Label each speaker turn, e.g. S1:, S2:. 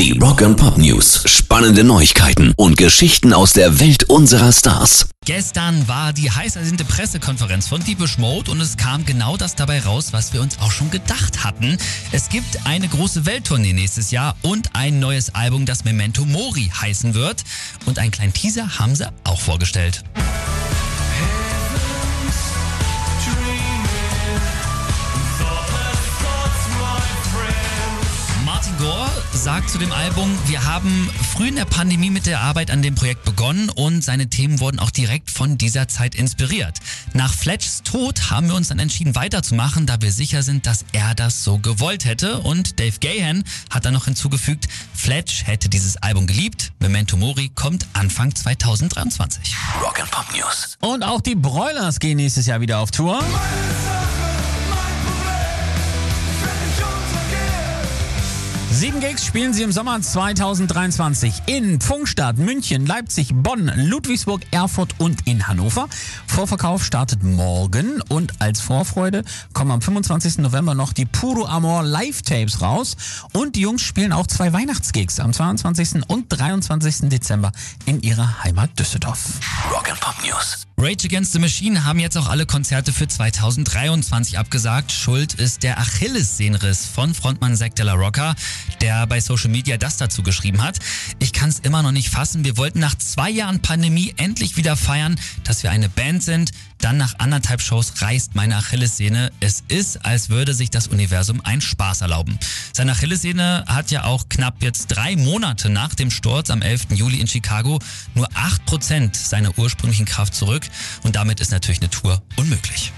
S1: Die Rock and Pop News. Spannende Neuigkeiten und Geschichten aus der Welt unserer Stars.
S2: Gestern war die heiß ersehnte Pressekonferenz von Deepish Mode und es kam genau das dabei raus, was wir uns auch schon gedacht hatten. Es gibt eine große Welttournee nächstes Jahr und ein neues Album, das Memento Mori heißen wird. Und einen kleinen Teaser haben sie auch vorgestellt. Martin Gore sagt zu dem Album, wir haben früh in der Pandemie mit der Arbeit an dem Projekt begonnen und seine Themen wurden auch direkt von dieser Zeit inspiriert. Nach Fletchs Tod haben wir uns dann entschieden weiterzumachen, da wir sicher sind, dass er das so gewollt hätte. Und Dave Gahan hat dann noch hinzugefügt, Fletch hätte dieses Album geliebt. Memento Mori kommt Anfang 2023.
S1: Rock and Pop News.
S3: Und auch die Broilers gehen nächstes Jahr wieder auf Tour. Sieben Gigs spielen sie im Sommer 2023 in Pfungstadt, München, Leipzig, Bonn, Ludwigsburg, Erfurt und in Hannover. Vorverkauf startet morgen und als Vorfreude kommen am 25. November noch die Puro Amor Live-Tapes raus. Und die Jungs spielen auch zwei Weihnachtsgigs am 22. und 23. Dezember in ihrer Heimat Düsseldorf.
S1: Rock and Pop News.
S2: Rage Against the Machine haben jetzt auch alle Konzerte für 2023 abgesagt. Schuld ist der Achillessehnenriss von Frontmann Zack de la Rocca, der bei Social Media das dazu geschrieben hat. Ich kann es immer noch nicht fassen. Wir wollten nach zwei Jahren Pandemie endlich wieder feiern, dass wir eine Band sind. Dann nach anderthalb Shows reißt meine Achillessehne. Es ist, als würde sich das Universum einen Spaß erlauben. Seine Achillessehne hat ja auch knapp jetzt drei Monate nach dem Sturz am 11. Juli in Chicago nur 8% seiner ursprünglichen Kraft zurück und damit ist natürlich eine Tour unmöglich.